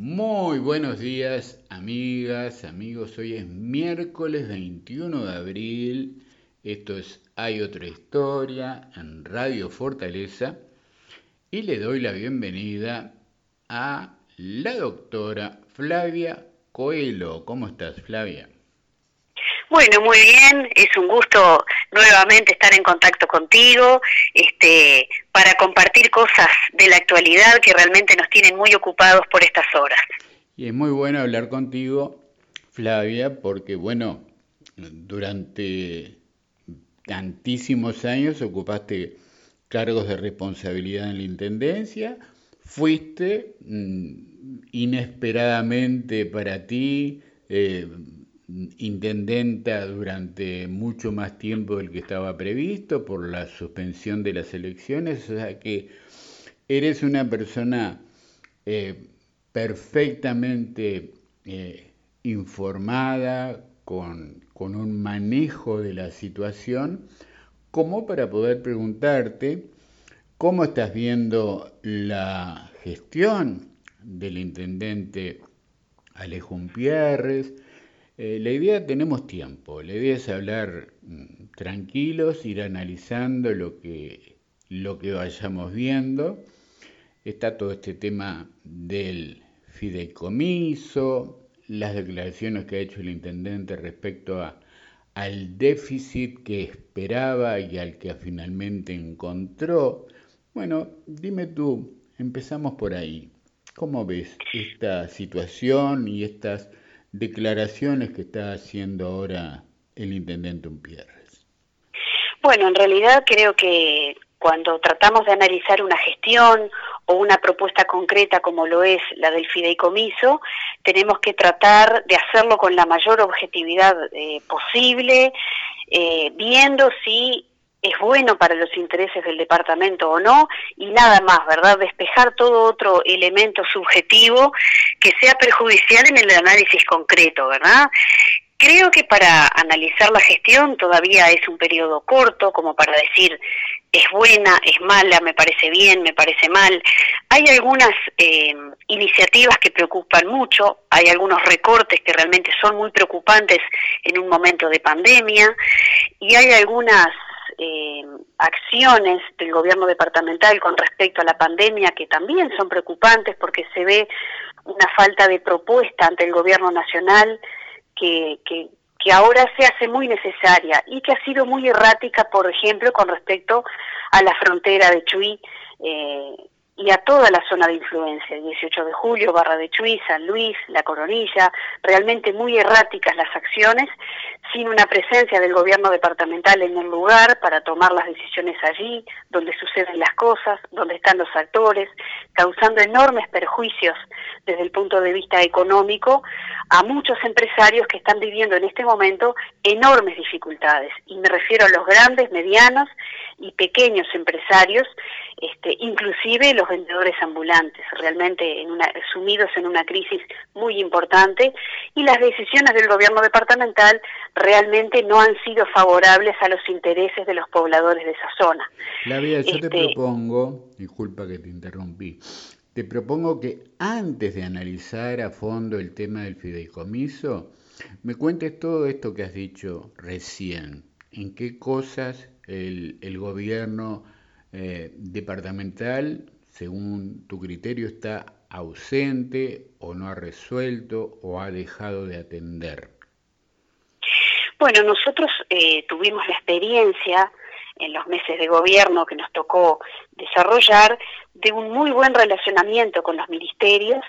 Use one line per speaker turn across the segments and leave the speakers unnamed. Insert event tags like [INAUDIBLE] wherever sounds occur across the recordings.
Muy buenos días, amigas, amigos. Hoy es miércoles 21 de abril. Esto es Hay otra historia en Radio Fortaleza. Y le doy la bienvenida a la doctora Flavia Coelho. ¿Cómo estás, Flavia?
Bueno, muy bien, es un gusto nuevamente estar en contacto contigo, este, para compartir cosas de la actualidad que realmente nos tienen muy ocupados por estas horas.
Y es muy bueno hablar contigo, Flavia, porque bueno, durante tantísimos años ocupaste cargos de responsabilidad en la Intendencia, fuiste mm, inesperadamente para ti eh, intendenta durante mucho más tiempo del que estaba previsto por la suspensión de las elecciones, o sea que eres una persona eh, perfectamente eh, informada, con, con un manejo de la situación, como para poder preguntarte cómo estás viendo la gestión del intendente Alejo Pierres, eh, la idea, tenemos tiempo, la idea es hablar mm, tranquilos, ir analizando lo que, lo que vayamos viendo. Está todo este tema del fideicomiso, las declaraciones que ha hecho el intendente respecto a, al déficit que esperaba y al que finalmente encontró. Bueno, dime tú, empezamos por ahí. ¿Cómo ves esta situación y estas declaraciones que está haciendo ahora el intendente Umpierres?
Bueno, en realidad creo que cuando tratamos de analizar una gestión o una propuesta concreta como lo es la del fideicomiso, tenemos que tratar de hacerlo con la mayor objetividad eh, posible, eh, viendo si es bueno para los intereses del departamento o no, y nada más, ¿verdad? Despejar todo otro elemento subjetivo que sea perjudicial en el análisis concreto, ¿verdad? Creo que para analizar la gestión todavía es un periodo corto, como para decir es buena, es mala, me parece bien, me parece mal. Hay algunas eh, iniciativas que preocupan mucho, hay algunos recortes que realmente son muy preocupantes en un momento de pandemia y hay algunas eh, acciones del gobierno departamental con respecto a la pandemia que también son preocupantes porque se ve una falta de propuesta ante el gobierno nacional que, ahora se hace muy necesaria y que ha sido muy errática, por ejemplo, con respecto a la frontera de Chuy. Eh, y a toda la zona de influencia, el 18 de julio, Barra de Chuy, San Luis, La Coronilla, realmente muy erráticas las acciones, sin una presencia del gobierno departamental en el lugar para tomar las decisiones allí, donde suceden las cosas, donde están los actores, causando enormes perjuicios desde el punto de vista económico a muchos empresarios que están viviendo en este momento enormes dificultades. Y me refiero a los grandes, medianos y pequeños empresarios, este, inclusive los vendedores ambulantes, realmente sumidos en una crisis muy importante y las decisiones del gobierno departamental realmente no han sido favorables a los intereses de los pobladores de esa zona.
Flavia, yo te este, propongo, disculpa que te interrumpí, te propongo que antes de analizar a fondo el tema del fideicomiso, me cuentes todo esto que has dicho recién, en qué cosas el, el gobierno eh, departamental, según tu criterio, está ausente o no ha resuelto o ha dejado de atender?
Bueno, nosotros eh, tuvimos la experiencia en los meses de gobierno que nos tocó desarrollar de un muy buen relacionamiento con los ministerios,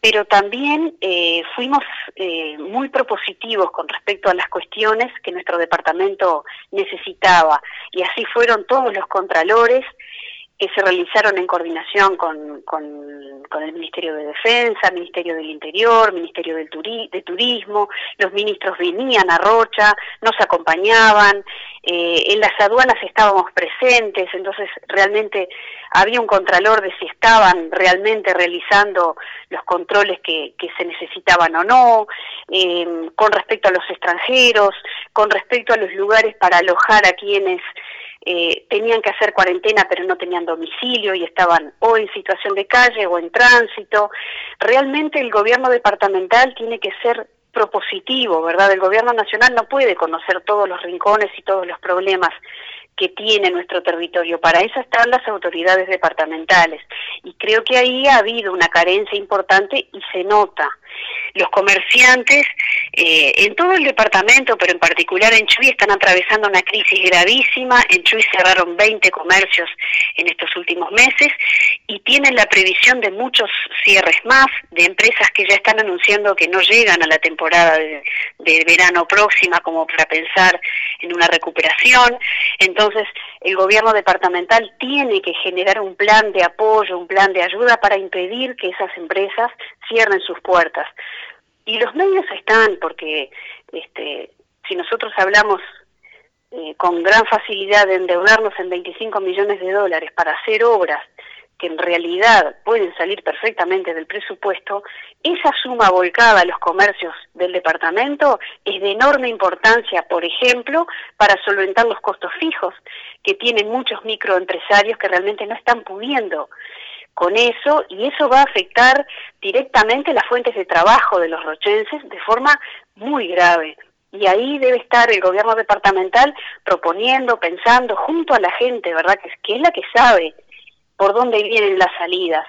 pero también eh, fuimos eh, muy propositivos con respecto a las cuestiones que nuestro departamento necesitaba. Y así fueron todos los contralores que se realizaron en coordinación con, el Ministerio de Defensa, Ministerio del Interior, Ministerio del de Turismo, los ministros venían a Rocha, nos acompañaban, eh, en las aduanas estábamos presentes, entonces realmente había un contralor de si estaban realmente realizando los controles que, que se necesitaban o no, eh, con respecto a los extranjeros, con respecto a los lugares para alojar a quienes eh, tenían que hacer cuarentena pero no tenían domicilio y estaban o en situación de calle o en tránsito. Realmente el gobierno departamental tiene que ser propositivo, ¿verdad? El gobierno nacional no puede conocer todos los rincones y todos los problemas que tiene nuestro territorio. Para eso están las autoridades departamentales. Y creo que ahí ha habido una carencia importante y se nota los comerciantes eh, en todo el departamento, pero en particular en Chuy, están atravesando una crisis gravísima. En Chuy cerraron 20 comercios en estos últimos meses y tienen la previsión de muchos cierres más, de empresas que ya están anunciando que no llegan a la temporada de, de verano próxima como para pensar en una recuperación. Entonces, el gobierno departamental tiene que generar un plan de apoyo, un plan de ayuda para impedir que esas empresas cierren sus puertas. Y los medios están, porque este, si nosotros hablamos eh, con gran facilidad de endeudarnos en 25 millones de dólares para hacer obras que en realidad pueden salir perfectamente del presupuesto, esa suma volcada a los comercios del departamento es de enorme importancia, por ejemplo, para solventar los costos fijos que tienen muchos microempresarios que realmente no están pudiendo con eso y eso va a afectar directamente las fuentes de trabajo de los rochenses de forma muy grave. Y ahí debe estar el gobierno departamental proponiendo, pensando junto a la gente, ¿verdad? Que, que es la que sabe por dónde vienen las salidas.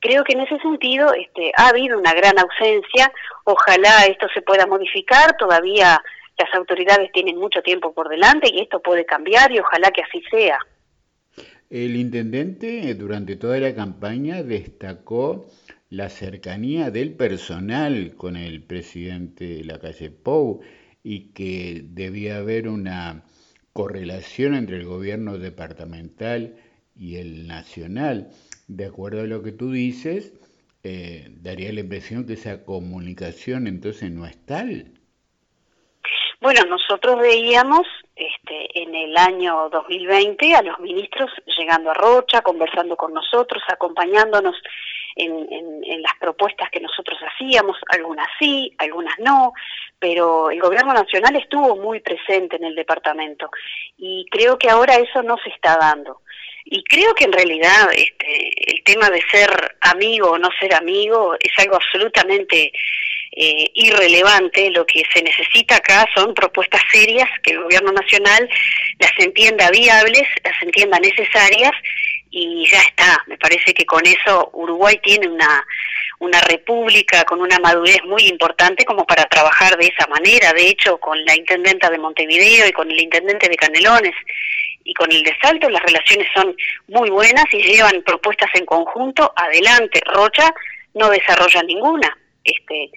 Creo que en ese sentido este, ha habido una gran ausencia, ojalá esto se pueda modificar, todavía las autoridades tienen mucho tiempo por delante y esto puede cambiar y ojalá que así sea.
El intendente durante toda la campaña destacó la cercanía del personal con el presidente de la calle Pou y que debía haber una correlación entre el gobierno departamental y el nacional. De acuerdo a lo que tú dices, eh, daría la impresión que esa comunicación entonces no es tal.
Bueno, nosotros veíamos este, en el año 2020 a los ministros llegando a Rocha, conversando con nosotros, acompañándonos en, en, las propuestas que nosotros hacíamos, algunas sí, algunas no, pero el gobierno nacional estuvo muy presente en el departamento y creo que ahora eso no se está dando. Y creo que en realidad este, el tema de ser amigo o no ser amigo es algo absolutamente eh, irrelevante. Lo que se necesita acá son propuestas serias que el gobierno nacional las entienda viables, las entienda necesarias y ya está. Me parece que con eso Uruguay tiene una, una república con una madurez muy importante como para trabajar de esa manera. De hecho, con la intendenta de Montevideo y con el intendente de Canelones y con el de Salto las relaciones son muy buenas y llevan propuestas en conjunto adelante. Rocha no desarrolla ninguna. Este,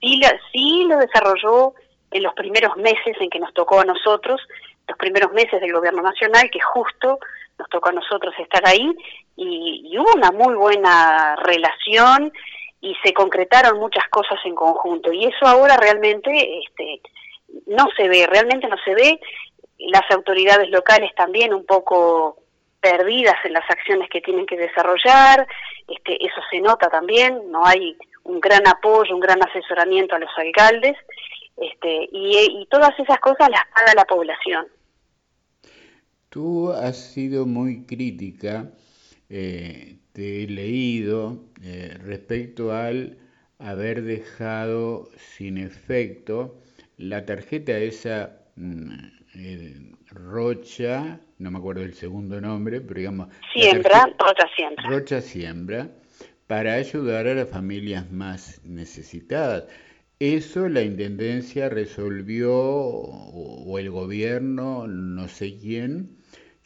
sí, sí lo desarrolló en los primeros meses en que nos tocó a nosotros, los primeros meses del gobierno nacional, que justo nos tocó a nosotros estar ahí, y, hubo una muy buena relación y se concretaron muchas cosas en conjunto. Y eso ahora realmente este, no se ve, realmente no se ve. Las autoridades locales también un poco perdidas en las acciones que tienen que desarrollar, este, eso se nota también, no hay un gran apoyo, un gran asesoramiento a los alcaldes, este, y, todas esas cosas las paga la población.
Tú has sido muy crítica, eh, te he leído eh, respecto al haber dejado sin efecto la tarjeta esa mm, eh, Rocha, no me acuerdo del segundo nombre, pero digamos...
Siembra, Rocha Siembra.
Rocha Siembra, para ayudar a las familias más necesitadas. Eso la Intendencia resolvió, o, el gobierno, no sé quién,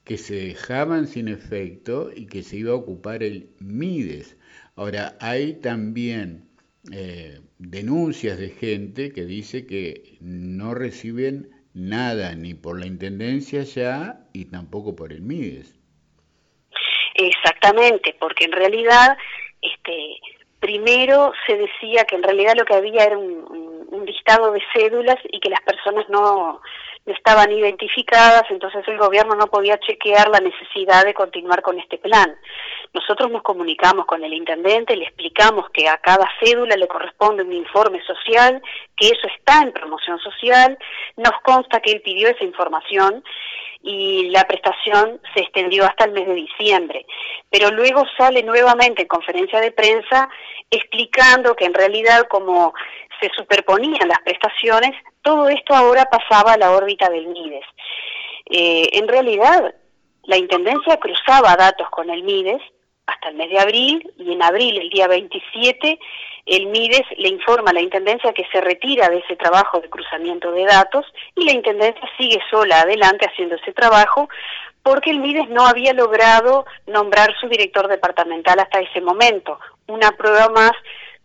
que se dejaban sin efecto y que se iba a ocupar el MIDES. Ahora, hay también eh, denuncias de gente que dice que no reciben nada ni por la Intendencia ya y tampoco por el MIDES.
Exactamente, porque en realidad este, primero se decía que en realidad lo que había era un, listado de cédulas y que las personas no, no estaban identificadas, entonces el gobierno no podía chequear la necesidad de continuar con este plan. Nosotros nos comunicamos con el intendente, le explicamos que a cada cédula le corresponde un informe social, que eso está en promoción social, nos consta que él pidió esa información y la prestación se extendió hasta el mes de diciembre. Pero luego sale nuevamente en conferencia de prensa explicando que en realidad como se superponían las prestaciones, todo esto ahora pasaba a la órbita del MIDES. Eh, en realidad, la Intendencia cruzaba datos con el MIDES hasta el mes de abril y en abril, el día 27, el MIDES le informa a la Intendencia que se retira de ese trabajo de cruzamiento de datos y la Intendencia sigue sola adelante haciendo ese trabajo porque el MIDES no había logrado nombrar su director departamental hasta ese momento. Una prueba más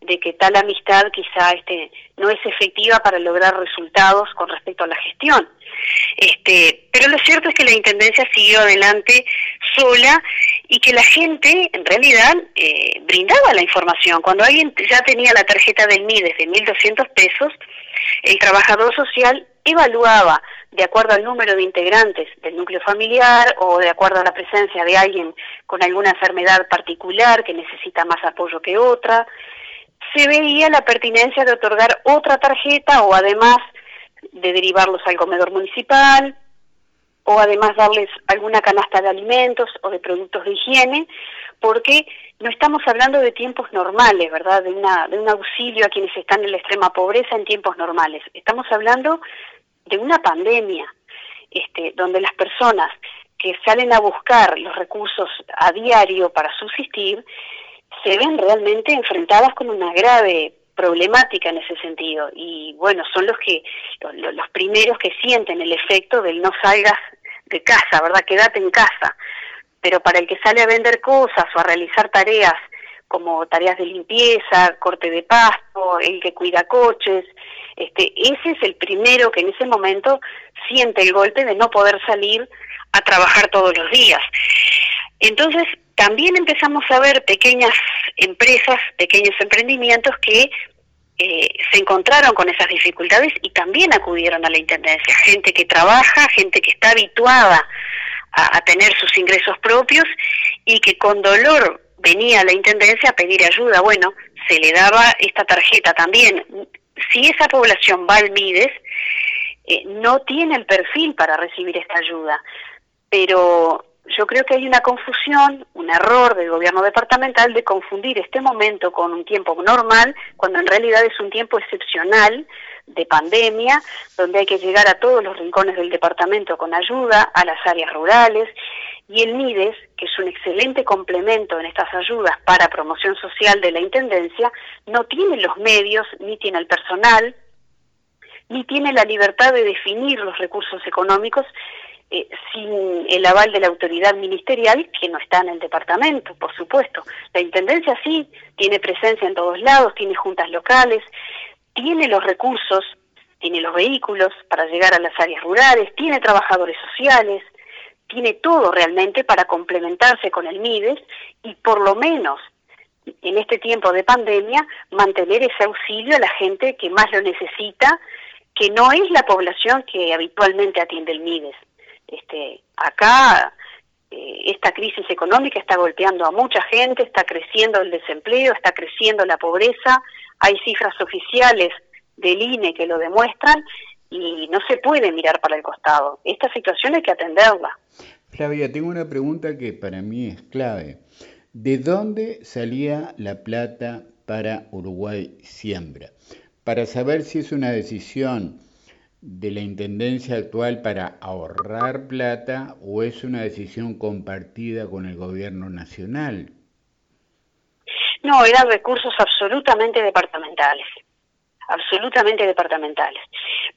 de que tal amistad quizá este, no es efectiva para lograr resultados con respecto a la gestión. Este, pero lo cierto es que la Intendencia siguió adelante sola y que la gente en realidad eh, brindaba la información. Cuando alguien ya tenía la tarjeta del MIDES de 1.200 pesos, el trabajador social evaluaba de acuerdo al número de integrantes del núcleo familiar o de acuerdo a la presencia de alguien con alguna enfermedad particular que necesita más apoyo que otra, se veía la pertinencia de otorgar otra tarjeta o además de derivarlos al comedor municipal o además darles alguna canasta de alimentos o de productos de higiene, porque no estamos hablando de tiempos normales, ¿verdad? De, una, de un auxilio a quienes están en la extrema pobreza en tiempos normales. Estamos hablando de una pandemia, este, donde las personas que salen a buscar los recursos a diario para subsistir se ven realmente enfrentadas con una grave problemática en ese sentido. Y bueno son los que los, primeros que sienten el efecto del no salgas de casa verdad quédate en casa. Pero para el que sale a vender cosas o a realizar tareas como tareas de limpieza corte de pasto el que cuida coches este ese es el primero que en ese momento siente el golpe de no poder salir a trabajar todos los días. Entonces también empezamos a ver pequeñas empresas, pequeños emprendimientos que eh, se encontraron con esas dificultades y también acudieron a la Intendencia. Gente que trabaja, gente que está habituada a, tener sus ingresos propios y que con dolor venía a la Intendencia a pedir ayuda. Bueno, se le daba esta tarjeta también. Si esa población va al MIDES, eh, no tiene el perfil para recibir esta ayuda, pero yo creo que hay una confusión, un error del gobierno departamental de confundir este momento con un tiempo normal, cuando en realidad es un tiempo excepcional de pandemia, donde hay que llegar a todos los rincones del departamento con ayuda, a las áreas rurales, y el MIDES, que es un excelente complemento en estas ayudas para promoción social de la Intendencia, no tiene los medios, ni tiene el personal, ni tiene la libertad de definir los recursos económicos eh, sin el aval de la autoridad ministerial, que no está en el departamento, por supuesto. La Intendencia sí tiene presencia en todos lados, tiene juntas locales, tiene los recursos, tiene los vehículos para llegar a las áreas rurales, tiene trabajadores sociales, tiene todo realmente para complementarse con el MIDES y por lo menos en este tiempo de pandemia mantener ese auxilio a la gente que más lo necesita, que no es la población que habitualmente atiende el MIDES. Este, acá eh, esta crisis económica está golpeando a mucha gente, está creciendo el desempleo, está creciendo la pobreza, hay cifras oficiales del INE que lo demuestran y no se puede mirar para el costado. Esta situación hay que atenderla.
Flavia, tengo una pregunta que para mí es clave. ¿De dónde salía la plata para Uruguay Siembra? Para saber si es una decisión de la Intendencia actual para ahorrar plata o es una decisión compartida con el gobierno nacional?
No, eran recursos absolutamente departamentales, absolutamente departamentales.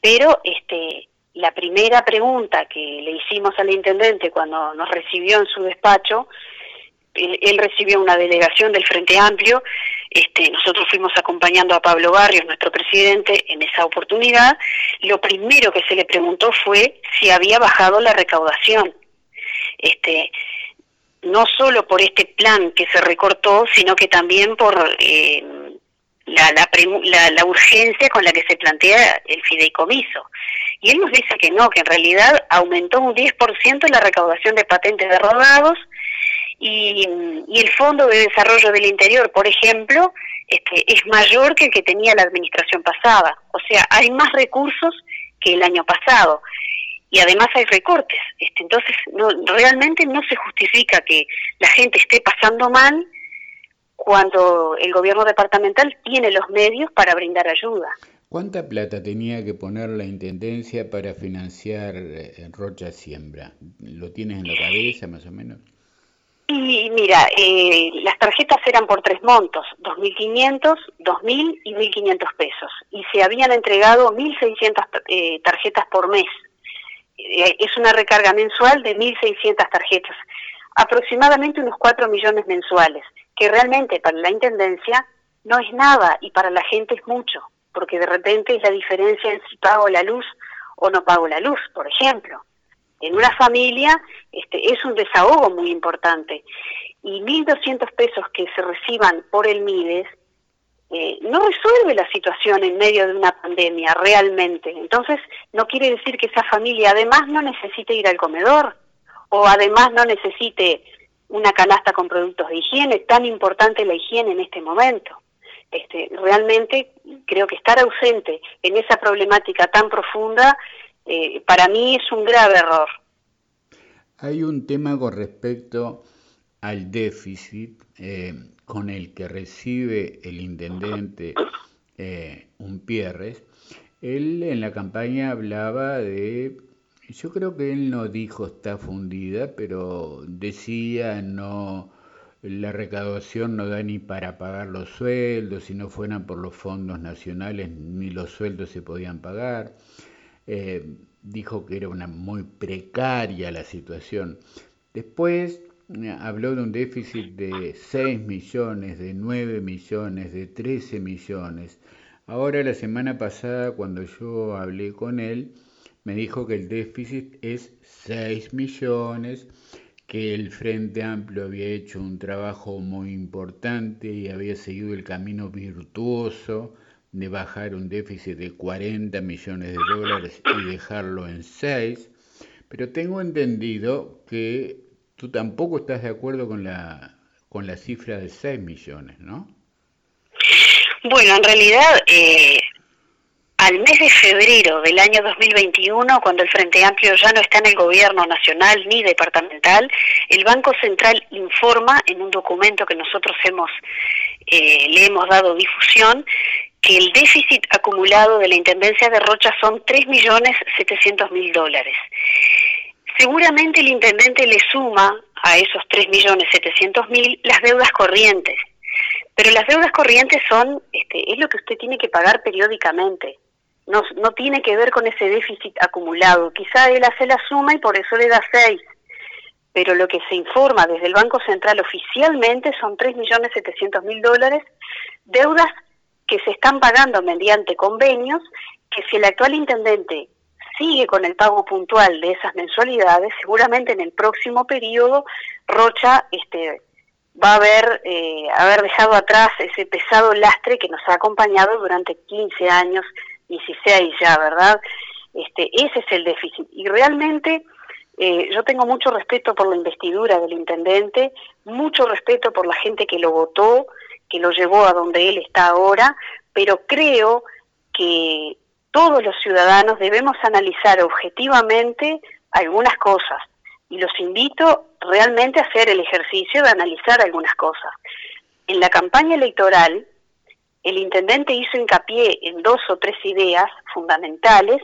Pero este, la primera pregunta que le hicimos al intendente cuando nos recibió en su despacho él, recibió una delegación del Frente Amplio, este, nosotros fuimos acompañando a Pablo Barrios, nuestro presidente, en esa oportunidad. Lo primero que se le preguntó fue si había bajado la recaudación. Este, no solo por este plan que se recortó, sino que también por eh, la, la, la, urgencia con la que se plantea el fideicomiso, Y él nos dice que no, que en realidad aumentó un 10% la recaudación de patentes de rodados y, el Fondo de Desarrollo del Interior, por ejemplo, este, es mayor que el que tenía la administración pasada. O sea, hay más recursos que el año pasado y además hay recortes. Este, entonces, no, realmente no se justifica que la gente esté pasando mal cuando el gobierno departamental tiene los medios para brindar ayuda.
¿Cuánta plata tenía que poner la Intendencia para financiar eh, Rocha Siembra? ¿Lo tienes en la cabeza más o menos?
Y mira, eh, las tarjetas eran por tres montos, 2.500, 2.000 y 1.500 pesos. Y se habían entregado 1.600 eh, tarjetas por mes. Eh, es una recarga mensual de 1.600 tarjetas, aproximadamente unos 4 millones mensuales, que realmente para la Intendencia no es nada y para la gente es mucho, porque de repente es la diferencia en si pago la luz o no pago la luz, por ejemplo. En una familia este, es un desahogo muy importante y 1.200 pesos que se reciban por el MIDES eh, no resuelve la situación en medio de una pandemia realmente. Entonces, no quiere decir que esa familia además no necesite ir al comedor o además no necesite una canasta con productos de higiene, tan importante la higiene en este momento. Este, realmente creo que estar ausente en esa problemática tan profunda eh, para mí es un grave error.
Hay un tema con respecto al déficit eh, con el que recibe el intendente eh, Pierres, él en la campaña hablaba de, yo creo que él no dijo está fundida, pero decía no, la recaudación no da ni para pagar los sueldos, si no fueran por los fondos nacionales ni los sueldos se podían pagar. Eh, dijo que era una muy precaria la situación. Después habló de un déficit de 6 millones, de 9 millones, de 13 millones. Ahora la semana pasada cuando yo hablé con él, me dijo que el déficit es 6 millones, que el Frente Amplio había hecho un trabajo muy importante y había seguido el camino virtuoso de bajar un déficit de 40 millones de dólares y dejarlo en 6, pero tengo entendido que tú tampoco estás de acuerdo con la, con la cifra de 6 millones, ¿no?
Bueno, en realidad, eh, al mes de febrero del año 2021, cuando el Frente Amplio ya no está en el gobierno nacional ni departamental, el Banco Central informa en un documento que nosotros hemos eh, le hemos dado difusión que el déficit acumulado de la Intendencia de Rocha son 3.700.000 dólares. Seguramente el intendente le suma a esos 3.700.000 las deudas corrientes, pero las deudas corrientes son, este, es lo que usted tiene que pagar periódicamente. No, tiene que ver con ese déficit acumulado. Quizá él hace la suma y por eso le da 6. Pero lo que se informa desde el Banco Central oficialmente son 3.700.000 dólares, deudas que se están pagando mediante convenios, que si el actual intendente sigue con el pago puntual de esas mensualidades, seguramente en el próximo periodo Rocha este, va a haber, eh, haber dejado atrás ese pesado lastre que nos ha acompañado durante 15 años, 16 ya, ¿verdad? Este, ese es el déficit. Y realmente eh, yo tengo mucho respeto por la investidura del intendente, mucho respeto por la gente que lo votó, que lo llevó a donde él está ahora, pero creo que todos los ciudadanos debemos analizar objetivamente algunas cosas y los invito realmente a hacer el ejercicio de analizar algunas cosas. En la campaña electoral, el intendente hizo hincapié en dos o tres ideas fundamentales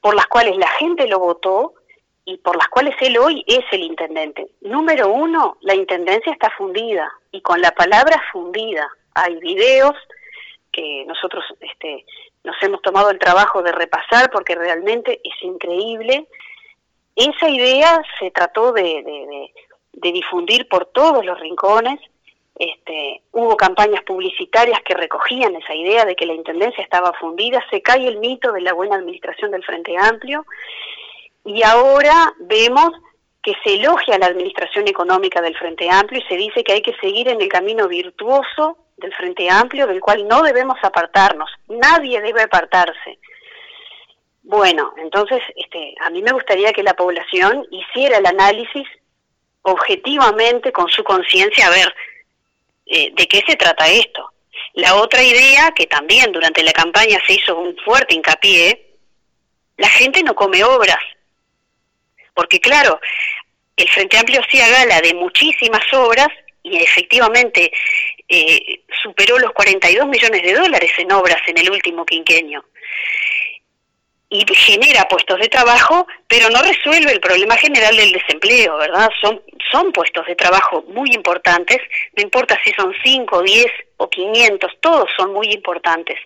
por las cuales la gente lo votó y por las cuales él hoy es el intendente. Número uno, la intendencia está fundida y con la palabra fundida hay videos que nosotros este, nos hemos tomado el trabajo de repasar porque realmente es increíble. Esa idea se trató de, difundir por todos los rincones. Este, hubo campañas publicitarias que recogían esa idea de que la Intendencia estaba fundida, se cae el mito de la buena administración del Frente Amplio y ahora vemos que se elogia la administración económica del Frente Amplio y se dice que hay que seguir en el camino virtuoso del Frente Amplio, del cual no debemos apartarnos, nadie debe apartarse. Bueno, entonces este, a mí me gustaría que la población hiciera el análisis objetivamente con su conciencia a ver eh, de qué se trata esto. La otra idea, que también durante la campaña se hizo un fuerte hincapié, la gente no come obras. Porque claro, el Frente Amplio hacía gala de muchísimas obras y efectivamente eh, superó los 42 millones de dólares en obras en el último quinquenio y genera puestos de trabajo, pero no resuelve el problema general del desempleo, ¿verdad? Son, son puestos de trabajo muy importantes, no importa si son 5, 10 o 500, todos son muy importantes.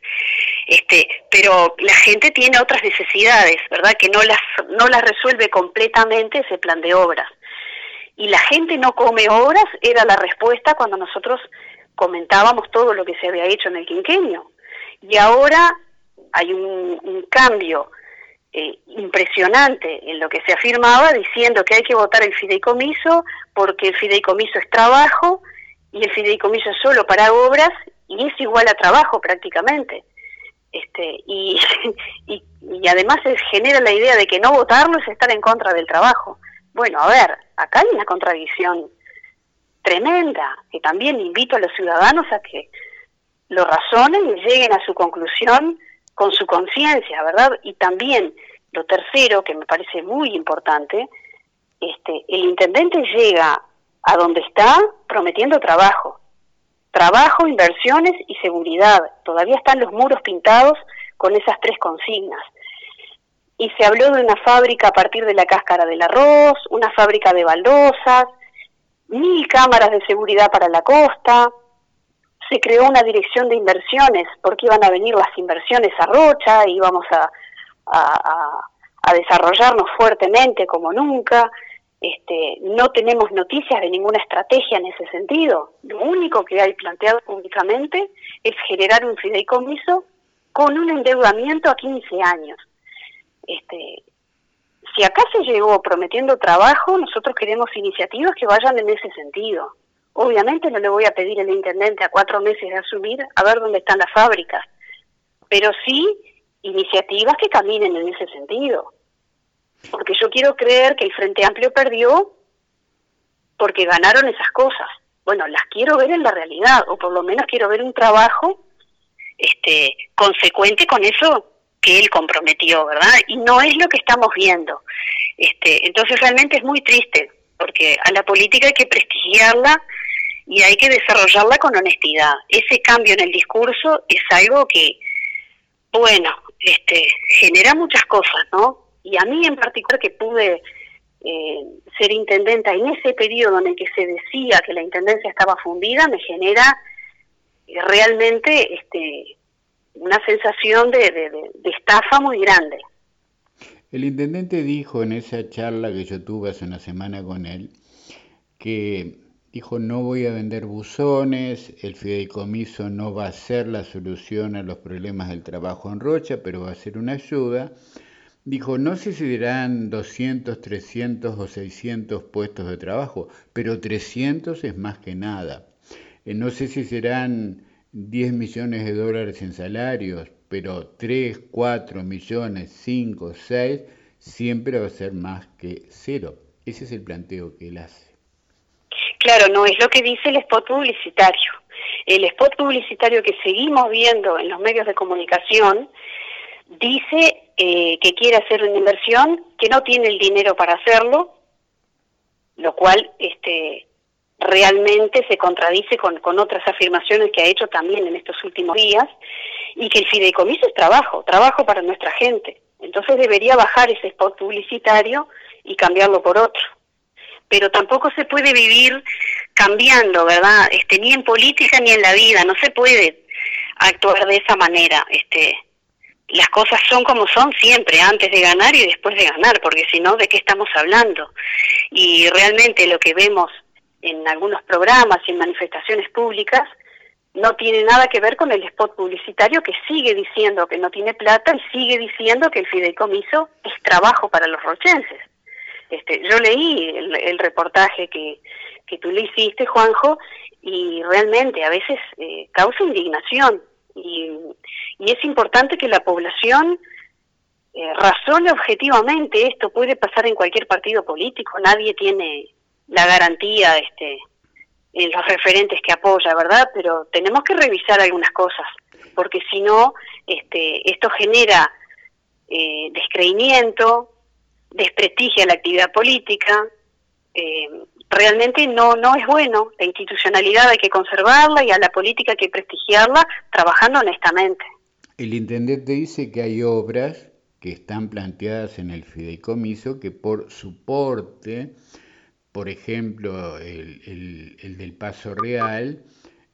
Este, pero la gente tiene otras necesidades, ¿verdad? Que no las no las resuelve completamente ese plan de obras. Y la gente no come obras era la respuesta cuando nosotros comentábamos todo lo que se había hecho en el quinquenio. Y ahora hay un, cambio eh, impresionante en lo que se afirmaba diciendo que hay que votar el fideicomiso porque el fideicomiso es trabajo y el fideicomiso es solo para obras y es igual a trabajo prácticamente. Este, y, [LAUGHS] y, además genera la idea de que no votarlo es estar en contra del trabajo. Bueno, a ver, acá hay una contradicción tremenda que también invito a los ciudadanos a que lo razonen y lleguen a su conclusión con su conciencia, ¿verdad? Y también lo tercero, que me parece muy importante, este, el intendente llega a donde está prometiendo trabajo, trabajo, inversiones y seguridad. Todavía están los muros pintados con esas tres consignas. Y se habló de una fábrica a partir de la cáscara del arroz, una fábrica de baldosas, mil cámaras de seguridad para la costa, se creó una dirección de inversiones, porque iban a venir las inversiones a Rocha, íbamos a, a, desarrollarnos fuertemente como nunca. Este, no tenemos noticias de ninguna estrategia en ese sentido. Lo único que hay planteado públicamente es generar un fideicomiso con un endeudamiento a 15 años. Este, si acá se llegó prometiendo trabajo, nosotros queremos iniciativas que vayan en ese sentido. Obviamente no le voy a pedir al intendente a cuatro meses de asumir a ver dónde están las fábricas, pero sí iniciativas que caminen en ese sentido. Porque yo quiero creer que el Frente Amplio perdió porque ganaron esas cosas. Bueno, las quiero ver en la realidad, o por lo menos quiero ver un trabajo este, consecuente con eso que él comprometió, ¿verdad? Y no es lo que estamos viendo. Este, entonces realmente es muy triste, porque a la política hay que prestigiarla y hay que desarrollarla con honestidad. Ese cambio en el discurso es algo que, bueno, este, genera muchas cosas, ¿no? Y a mí en particular que pude eh, ser intendenta en ese periodo en el que se decía que la intendencia estaba fundida, me genera eh, realmente este, una sensación de, de estafa muy grande.
El intendente dijo en esa charla que yo tuve hace una semana con él que Dijo, no voy a vender buzones, el fideicomiso no va a ser la solución a los problemas del trabajo en Rocha, pero va a ser una ayuda. Dijo, no sé si dirán 200, 300 o 600 puestos de trabajo, pero 300 es más que nada. Eh, no sé si serán 10 millones de dólares en salarios, pero 3, 4 millones, 5, 6, siempre va a ser más que cero. Ese es el planteo que él hace.
Claro, no es lo que dice el spot publicitario. El spot publicitario que seguimos viendo en los medios de comunicación dice eh, que quiere hacer una inversión, que no tiene el dinero para hacerlo, lo cual este, realmente se contradice con, con otras afirmaciones que ha hecho también en estos últimos días, y que el fideicomiso es trabajo, trabajo para nuestra gente. Entonces debería bajar ese spot publicitario y cambiarlo por otro pero tampoco se puede vivir cambiando, ¿verdad? Este, ni en política ni en la vida, no se puede actuar de esa manera. Este, las cosas son como son siempre, antes de ganar y después de ganar, porque si no, ¿de qué estamos hablando? Y realmente lo que vemos en algunos programas y en manifestaciones públicas no tiene nada que ver con el spot publicitario que sigue diciendo que no tiene plata y sigue diciendo que el fideicomiso es trabajo para los rochenses. Este, yo leí el, reportaje que, que tú le hiciste, Juanjo, y realmente a veces eh, causa indignación. Y, y es importante que la población eh, razone objetivamente esto, puede pasar en cualquier partido político, nadie tiene la garantía este, en los referentes que apoya, ¿verdad? Pero tenemos que revisar algunas cosas, porque si no, este, esto genera eh, descreimiento, desprestigia la actividad política, eh, realmente no, no es bueno. La institucionalidad hay que conservarla y a la política hay que prestigiarla trabajando honestamente.
El intendente dice que hay obras que están planteadas en el fideicomiso que por su porte, por ejemplo, el, el, del Paso Real,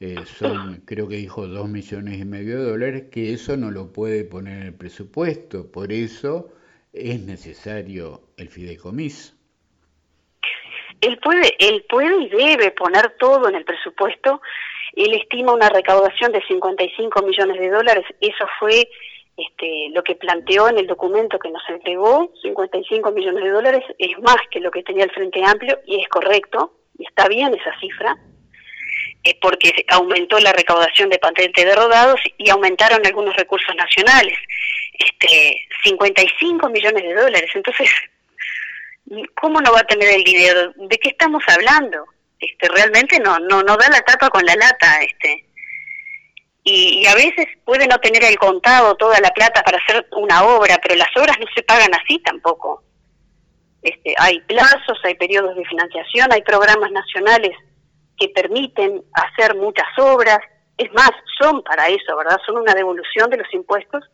eh, son, creo que dijo, dos millones y medio de dólares, que eso no lo puede poner en el presupuesto. Por eso es necesario el fideicomiso.
Él puede, él puede y debe poner todo en el presupuesto. Él estima una recaudación de 55 millones de dólares. Eso fue este, lo que planteó en el documento que nos entregó, 55 millones de dólares, es más que lo que tenía el Frente Amplio y es correcto, y está bien esa cifra, es porque aumentó la recaudación de patentes de rodados y aumentaron algunos recursos nacionales. Este, 55 millones de dólares, entonces, ¿cómo no va a tener el dinero? ¿De qué estamos hablando? Este, realmente no, no, no da la tapa con la lata, este y, a veces puede no tener el contado toda la plata para hacer una obra, pero las obras no se pagan así tampoco. Este, hay plazos, hay periodos de financiación, hay programas nacionales que permiten hacer muchas obras. Es más, son para eso, ¿verdad? Son una devolución de los impuestos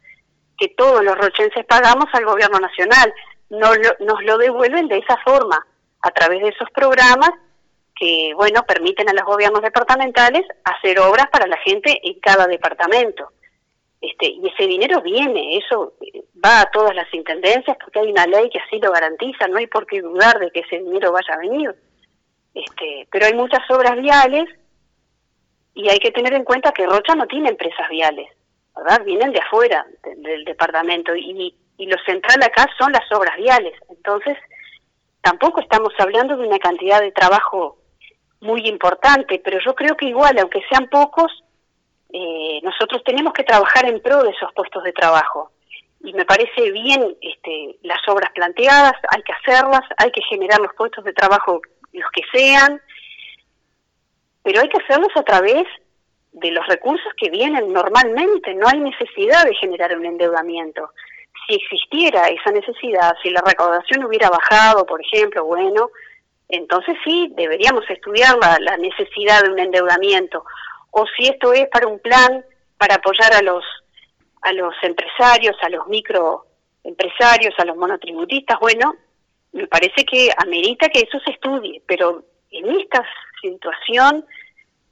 que todos los rochenses pagamos al gobierno nacional. Nos nos lo devuelven de esa forma, a través de esos programas que, bueno, permiten a los gobiernos departamentales hacer obras para la gente en cada departamento. Este, y ese dinero viene, eso va a todas las intendencias porque hay una ley que así lo garantiza, no hay por qué dudar de que ese dinero vaya a venir. Este, pero hay muchas obras viales y hay que tener en cuenta que Rocha no tiene empresas viales, ¿verdad? Vienen de afuera del departamento y, y lo central acá son las obras viales. Entonces, tampoco estamos hablando de una cantidad de trabajo muy importante, pero yo creo que igual, aunque sean pocos, eh, nosotros tenemos que trabajar en pro de esos puestos de trabajo. Y me parece bien este, las obras planteadas, hay que hacerlas, hay que generar los puestos de trabajo los que sean, pero hay que hacerlos a través de los recursos que vienen normalmente, no hay necesidad de generar un endeudamiento. Si existiera esa necesidad, si la recaudación hubiera bajado, por ejemplo, bueno, entonces sí, deberíamos estudiar la, necesidad de un endeudamiento o si esto es para un plan para apoyar a los a los empresarios, a los microempresarios, a los monotributistas, bueno, me parece que amerita que eso se estudie, pero en esta situación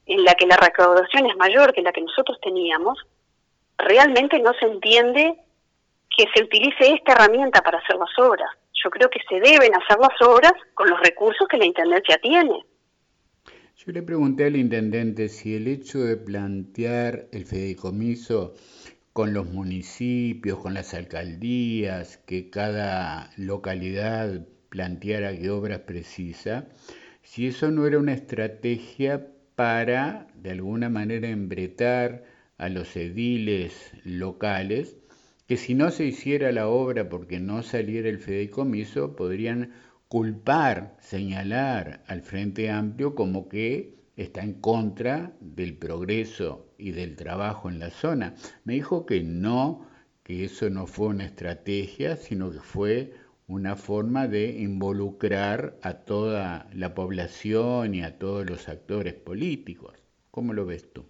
en la que la recaudación es mayor que la que nosotros teníamos, realmente no se entiende que se utilice esta herramienta para hacer las obras yo creo que se deben hacer las obras con los recursos que la Intendencia tiene.
Yo le pregunté al intendente si el hecho de plantear el fideicomiso con los municipios, con las alcaldías, que cada localidad planteara qué obras precisa, si eso no era una estrategia para, de alguna manera, embretar a los ediles locales que si no se hiciera la obra porque no saliera el fideicomiso, podrían culpar, señalar al Frente Amplio como que está en contra del progreso y del trabajo en la zona. Me dijo que no, que eso no fue una estrategia, sino que fue una forma de involucrar a toda la población y a todos los actores políticos. ¿Cómo lo ves tú?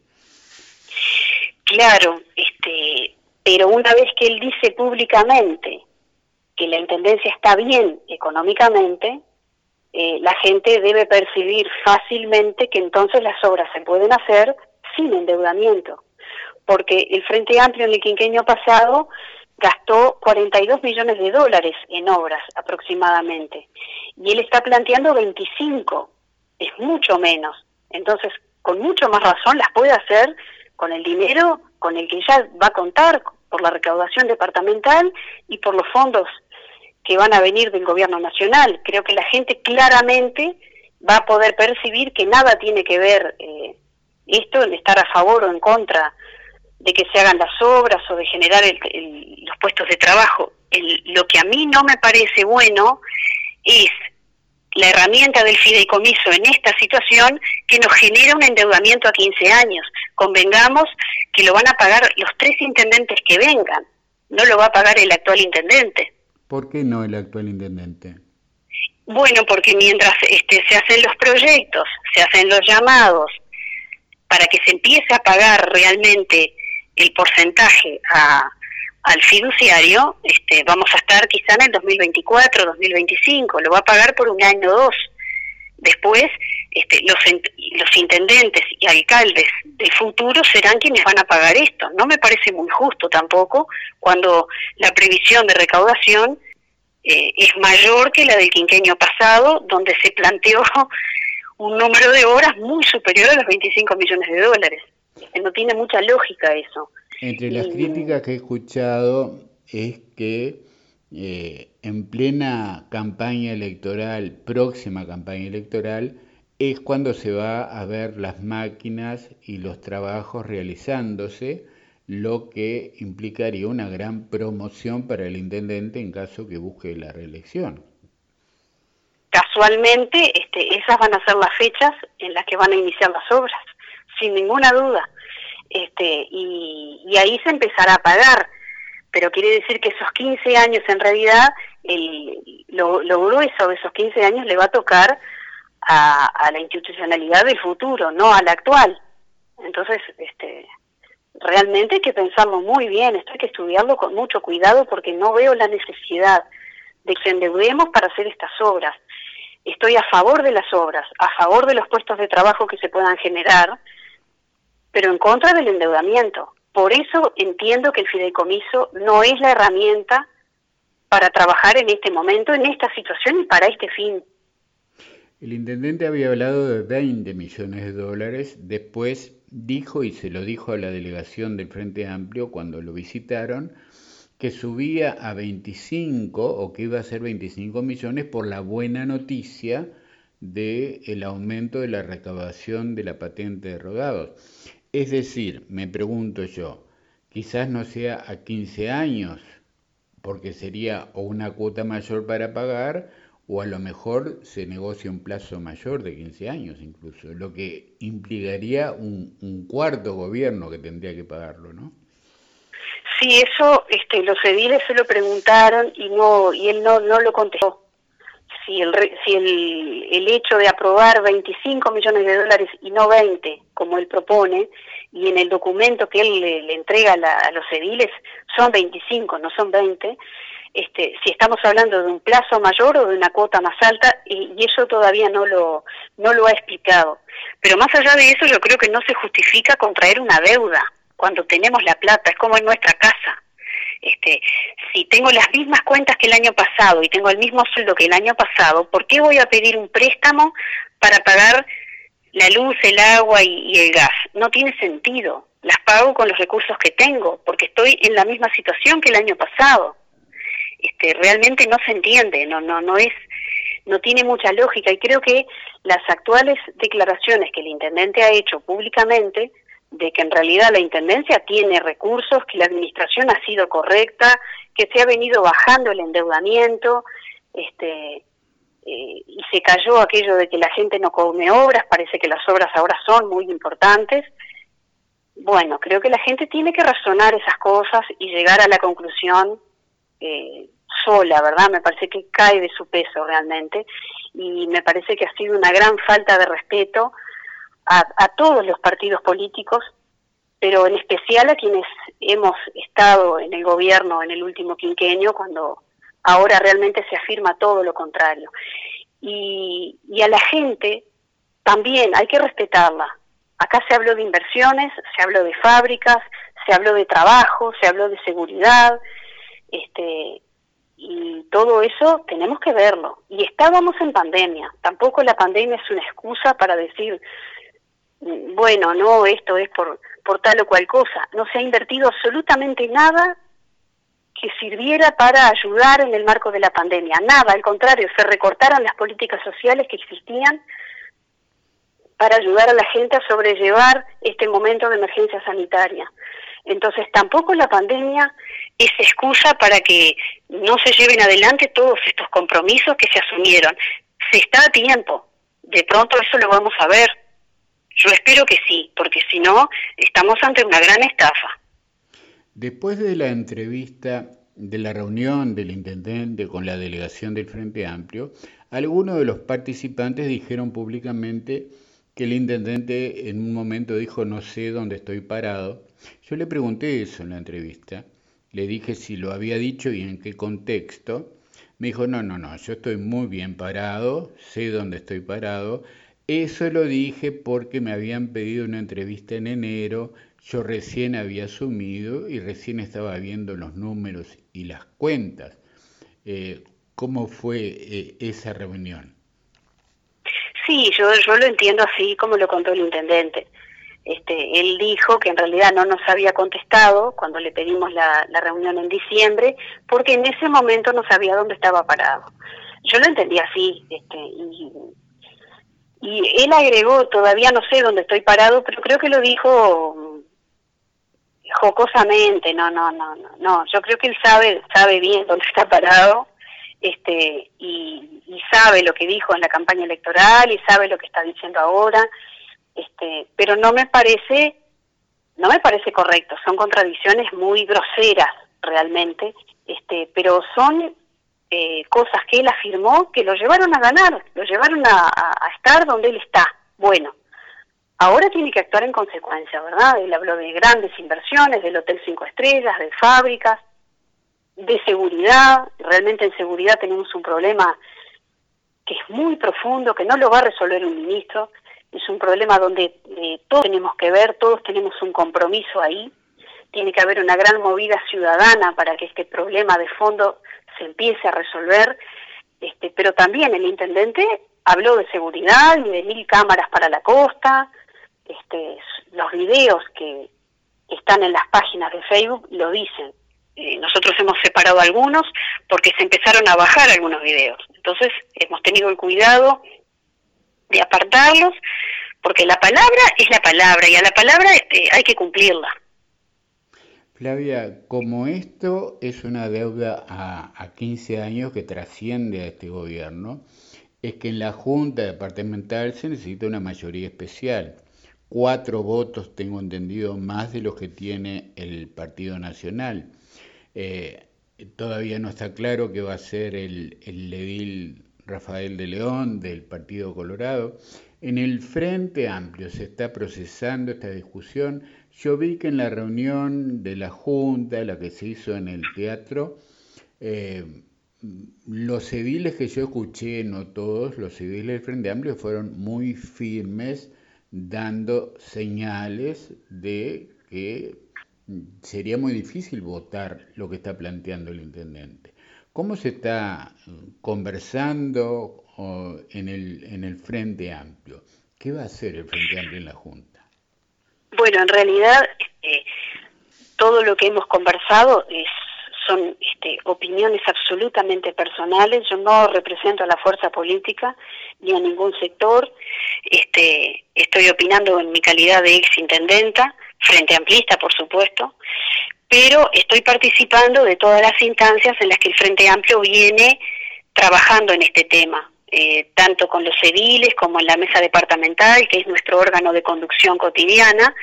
Claro, este, pero una vez que él dice públicamente que la Intendencia está bien económicamente, eh, la gente debe percibir fácilmente que entonces las obras se pueden hacer sin endeudamiento, porque el Frente Amplio en el quinquenio pasado gastó 42 millones de dólares en obras aproximadamente, y él está planteando 25, es mucho menos. Entonces, con mucho más razón las puede hacer con el dinero con el que ya va a contar por la recaudación departamental y por los fondos que van a venir del gobierno nacional. Creo que la gente claramente va a poder percibir que nada tiene que ver eh, esto en estar a favor o en contra de que se hagan las obras o de generar los puestos de trabajo. lo que a mí no me parece bueno es la herramienta del fideicomiso en esta situación que nos genera un endeudamiento a 15 años. Convengamos que lo van a pagar los tres intendentes que vengan, no lo va a pagar el actual intendente.
¿Por qué no el actual intendente?
Bueno, porque mientras este, se hacen los proyectos, se hacen los llamados, para que se empiece a pagar realmente el porcentaje a, al fiduciario, este, vamos a estar quizá en el 2024, 2025, lo va a pagar por un año o dos. Después, este, los, los intendentes y alcaldes del futuro serán quienes van a pagar esto. No me parece muy justo tampoco cuando la previsión de recaudación eh, es mayor que la del quinquenio pasado, donde se planteó [LAUGHS] un número de horas muy superior a los 25 millones de dólares. No tiene mucha lógica eso.
Entre las críticas que he escuchado es que eh, en plena campaña electoral, próxima campaña electoral, es cuando se va a ver las máquinas y los trabajos realizándose, lo que implicaría una gran promoción para el intendente en caso que busque la reelección.
Casualmente, este, esas van a ser las fechas en las que van a iniciar las obras, sin ninguna duda este, y, ahí se empezará a pagar. Pero quiere decir que esos 15 años en realidad, el, lo, lo, grueso de esos 15 años le va a tocar a, a la institucionalidad del futuro, no a la actual. Entonces, este, realmente hay que pensarlo muy bien, esto hay que estudiarlo con mucho cuidado porque no veo la necesidad de que endeudemos para hacer estas obras. Estoy a favor de las obras, a favor de los puestos de trabajo que se puedan generar, pero en contra del endeudamiento. Por eso entiendo que el fideicomiso no es la herramienta para trabajar en este momento, en esta situación y para este fin.
El intendente había hablado de 20 millones de dólares, después dijo y se lo dijo a la delegación del Frente Amplio cuando lo visitaron, que subía a 25 o que iba a ser 25 millones por la buena noticia del el aumento de la recaudación de la patente de rodados. Es decir, me pregunto yo, quizás no sea a 15 años, porque sería una cuota mayor para pagar, o a lo mejor se negocia un plazo mayor de 15 años incluso, lo que implicaría un, cuarto gobierno que tendría que pagarlo, ¿no?
Sí, eso este, los ediles se lo preguntaron y no y él no, no lo contestó si el, si el, el hecho de aprobar 25 millones de dólares y no 20, como él propone, y en el documento que él le, entrega a los ediles son 25, no son 20, este, si estamos hablando de un plazo mayor o de una cuota más alta, y, eso todavía no lo, no lo ha explicado. Pero más allá de eso, yo creo que no se justifica contraer una deuda cuando tenemos la plata, es como en nuestra casa. Este, si tengo las mismas cuentas que el año pasado y tengo el mismo sueldo que el año pasado, ¿por qué voy a pedir un préstamo para pagar la luz, el agua y, el gas? No tiene sentido. Las pago con los recursos que tengo, porque estoy en la misma situación que el año pasado. Este, realmente no se entiende, no, no, no es, no tiene mucha lógica y creo que las actuales declaraciones que el intendente ha hecho públicamente de que en realidad la Intendencia tiene recursos, que la administración ha sido correcta, que se ha venido bajando el endeudamiento, este, eh, y se cayó aquello de que la gente no come obras, parece que las obras ahora son muy importantes. Bueno, creo que la gente tiene que razonar esas cosas y llegar a la conclusión eh, sola, ¿verdad? Me parece que cae de su peso realmente y me parece que ha sido una gran falta de respeto a, todos los partidos políticos, pero en especial a quienes hemos estado en el gobierno en el último quinquenio, cuando ahora realmente se afirma todo lo contrario. Y, y a la gente también hay que respetarla. Acá se habló de inversiones, se habló de fábricas, se habló de trabajo, se habló de seguridad, este, y todo eso tenemos que verlo. Y estábamos en pandemia, tampoco la pandemia es una excusa para decir bueno, no, esto es por, por tal o cual cosa. No se ha invertido absolutamente nada que sirviera para ayudar en el marco de la pandemia. Nada, al contrario, se recortaron las políticas sociales que existían para ayudar a la gente a sobrellevar este momento de emergencia sanitaria. Entonces, tampoco la pandemia es excusa para que no se lleven adelante todos estos compromisos que se asumieron. Se está a tiempo, de pronto eso lo vamos a ver. Yo espero que sí, porque si no, estamos ante una gran estafa.
Después de la entrevista, de la reunión del intendente con la delegación del Frente Amplio, algunos de los participantes dijeron públicamente que el intendente en un momento dijo no sé dónde estoy parado. Yo le pregunté eso en la entrevista, le dije si lo había dicho y en qué contexto. Me dijo, no, no, no, yo estoy muy bien parado, sé dónde estoy parado. Eso lo dije porque me habían pedido una entrevista en enero, yo recién había asumido y recién estaba viendo los números y las cuentas. Eh, ¿Cómo fue eh, esa reunión?
Sí, yo, yo lo entiendo así como lo contó el intendente. Este, él dijo que en realidad no nos había contestado cuando le pedimos la, reunión en diciembre, porque en ese momento no sabía dónde estaba parado. Yo lo entendí así, este, y, él agregó, todavía no sé dónde estoy parado, pero creo que lo dijo mm, jocosamente, no, no, no, no, no, yo creo que él sabe, sabe bien dónde está parado, este, y sabe lo que dijo en la campaña electoral y sabe lo que está diciendo ahora, este, pero no me parece, no me parece correcto, son contradicciones muy groseras realmente, este, pero son eh, cosas que él afirmó que lo llevaron a ganar, lo llevaron a, a, estar donde él está. Bueno, ahora tiene que actuar en consecuencia, ¿verdad? Él habló de grandes inversiones, del Hotel Cinco Estrellas, de fábricas, de seguridad. Realmente en seguridad tenemos un problema que es muy profundo, que no lo va a resolver un ministro es un problema donde eh, todos tenemos que ver, todos tenemos un compromiso ahí, tiene que haber una gran movida ciudadana para que este problema de fondo se empiece a resolver, este, pero también el intendente habló de seguridad y de mil cámaras para la costa, este, los videos que están en las páginas de Facebook lo dicen. Eh, nosotros hemos separado algunos porque se empezaron a bajar algunos videos. Entonces hemos tenido el cuidado de apartarlos, porque la palabra es la palabra y a la palabra este, hay que cumplirla.
Flavia, como esto es una deuda a, a 15 años que trasciende a este gobierno, es que en la Junta Departamental se necesita una mayoría especial. Cuatro votos, tengo entendido, más de los que tiene el Partido Nacional. Eh, todavía no está claro qué va a ser el, el edil Rafael de León del Partido Colorado. En el Frente Amplio se está procesando esta discusión. Yo vi que en la reunión de la Junta, la que se hizo en el teatro, eh, los ediles que yo escuché, no todos, los ediles del Frente Amplio fueron muy firmes dando señales de que sería muy difícil votar lo que está planteando el intendente. ¿Cómo se está conversando en el, en el Frente Amplio? ¿Qué va a hacer el Frente Amplio en la Junta?
Bueno, en realidad este, todo lo que hemos conversado es, son este, opiniones absolutamente personales. Yo no represento a la fuerza política ni a ningún sector. Este, estoy opinando en mi calidad de ex intendenta, frente amplista, por supuesto pero estoy participando de todas las instancias en las que el Frente Amplio viene trabajando en este tema, eh, tanto con los ediles como en la mesa departamental, que es nuestro órgano de conducción cotidiana,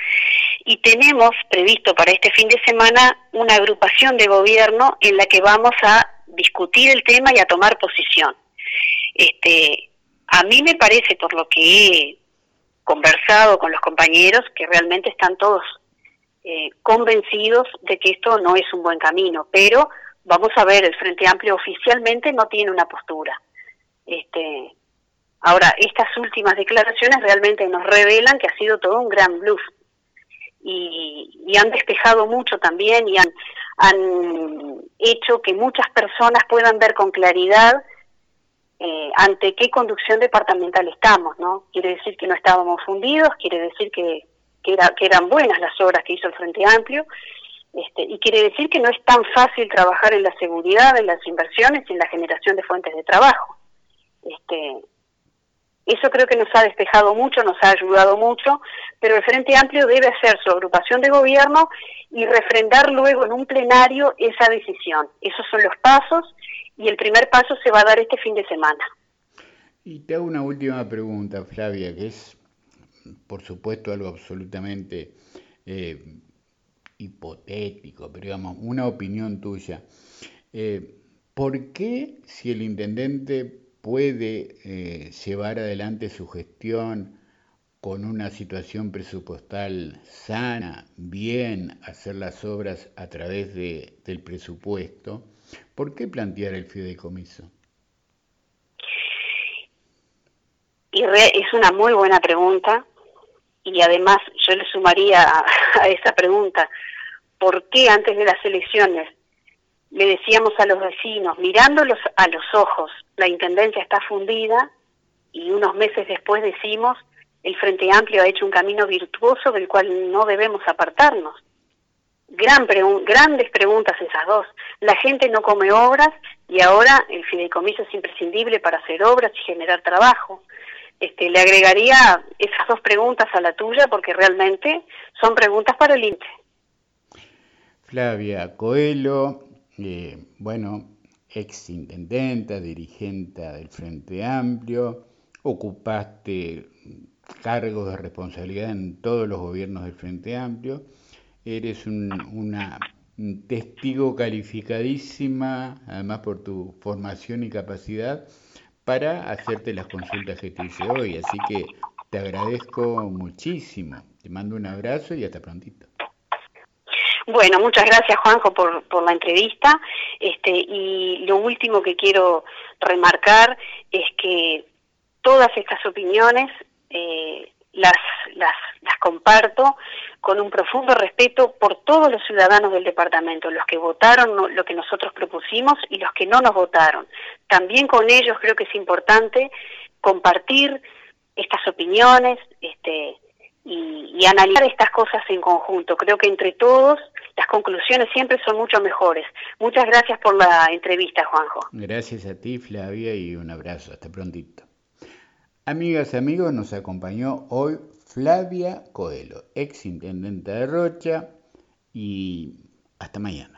y tenemos previsto para este fin de semana una agrupación de gobierno en la que vamos a discutir el tema y a tomar posición. Este, a mí me parece, por lo que he conversado con los compañeros, que realmente están todos eh, convencidos de que esto no es un buen camino, pero vamos a ver, el Frente Amplio oficialmente no tiene una postura. Este, ahora, estas últimas declaraciones realmente nos revelan que ha sido todo un gran bluff y, han despejado mucho también y han, han hecho que muchas personas puedan ver con claridad eh, ante qué conducción departamental estamos, ¿no? Quiere decir que no estábamos fundidos, quiere decir que que, eran buenas las obras que hizo el Frente Amplio, este, y quiere decir que no es tan fácil trabajar en la seguridad, en las inversiones y en la generación de fuentes de trabajo. Este, Eso creo que nos ha despejado mucho, nos ha ayudado mucho, pero el Frente Amplio debe hacer su agrupación de gobierno y refrendar luego en un plenario esa decisión. Esos son los pasos y el primer paso se va a dar este fin de semana.
Y te hago una última pregunta, Flavia, que es, por supuesto, algo absolutamente eh, hipotético, pero digamos, una opinión tuya. Eh, ¿Por qué si el intendente puede eh, llevar adelante su gestión con una situación presupuestal sana, bien, hacer las obras a través de, del presupuesto, ¿por qué plantear el fideicomiso?
Y es una muy buena pregunta y además yo le sumaría [LAUGHS] a esa pregunta, ¿por qué antes de las elecciones le decíamos a los vecinos, mirándolos a los ojos, la Intendencia está fundida y unos meses después decimos, el Frente Amplio ha hecho un camino virtuoso del cual no debemos apartarnos. Gran grandes preguntas esas dos. La gente no come obras y ahora el fideicomiso es imprescindible para hacer obras y generar trabajo. Este, le agregaría esas dos preguntas a la tuya porque realmente son preguntas para el INTE.
Flavia Coelho, eh, bueno, ex intendenta, dirigente del Frente Amplio, ocupaste cargos de responsabilidad en todos los gobiernos del Frente Amplio, eres una testigo calificadísima, además por tu formación y capacidad, para hacerte las consultas que te hice hoy. Así que te agradezco muchísimo. Te mando un abrazo y hasta prontito.
Bueno, muchas gracias Juanjo por, por la entrevista. Este, y lo último que quiero remarcar es que todas estas opiniones eh, las, las, las comparto con un profundo respeto por todos los ciudadanos del departamento, los que votaron lo que nosotros propusimos y los que no nos votaron. También con ellos creo que es importante compartir estas opiniones este, y, analizar estas cosas en conjunto. Creo que entre todos las conclusiones siempre son mucho mejores. Muchas gracias por la entrevista, Juanjo.
Gracias a ti, Flavia, y un abrazo. Hasta prontito. Amigas y amigos, nos acompañó hoy Flavia Coelho, ex intendente de Rocha, y hasta mañana.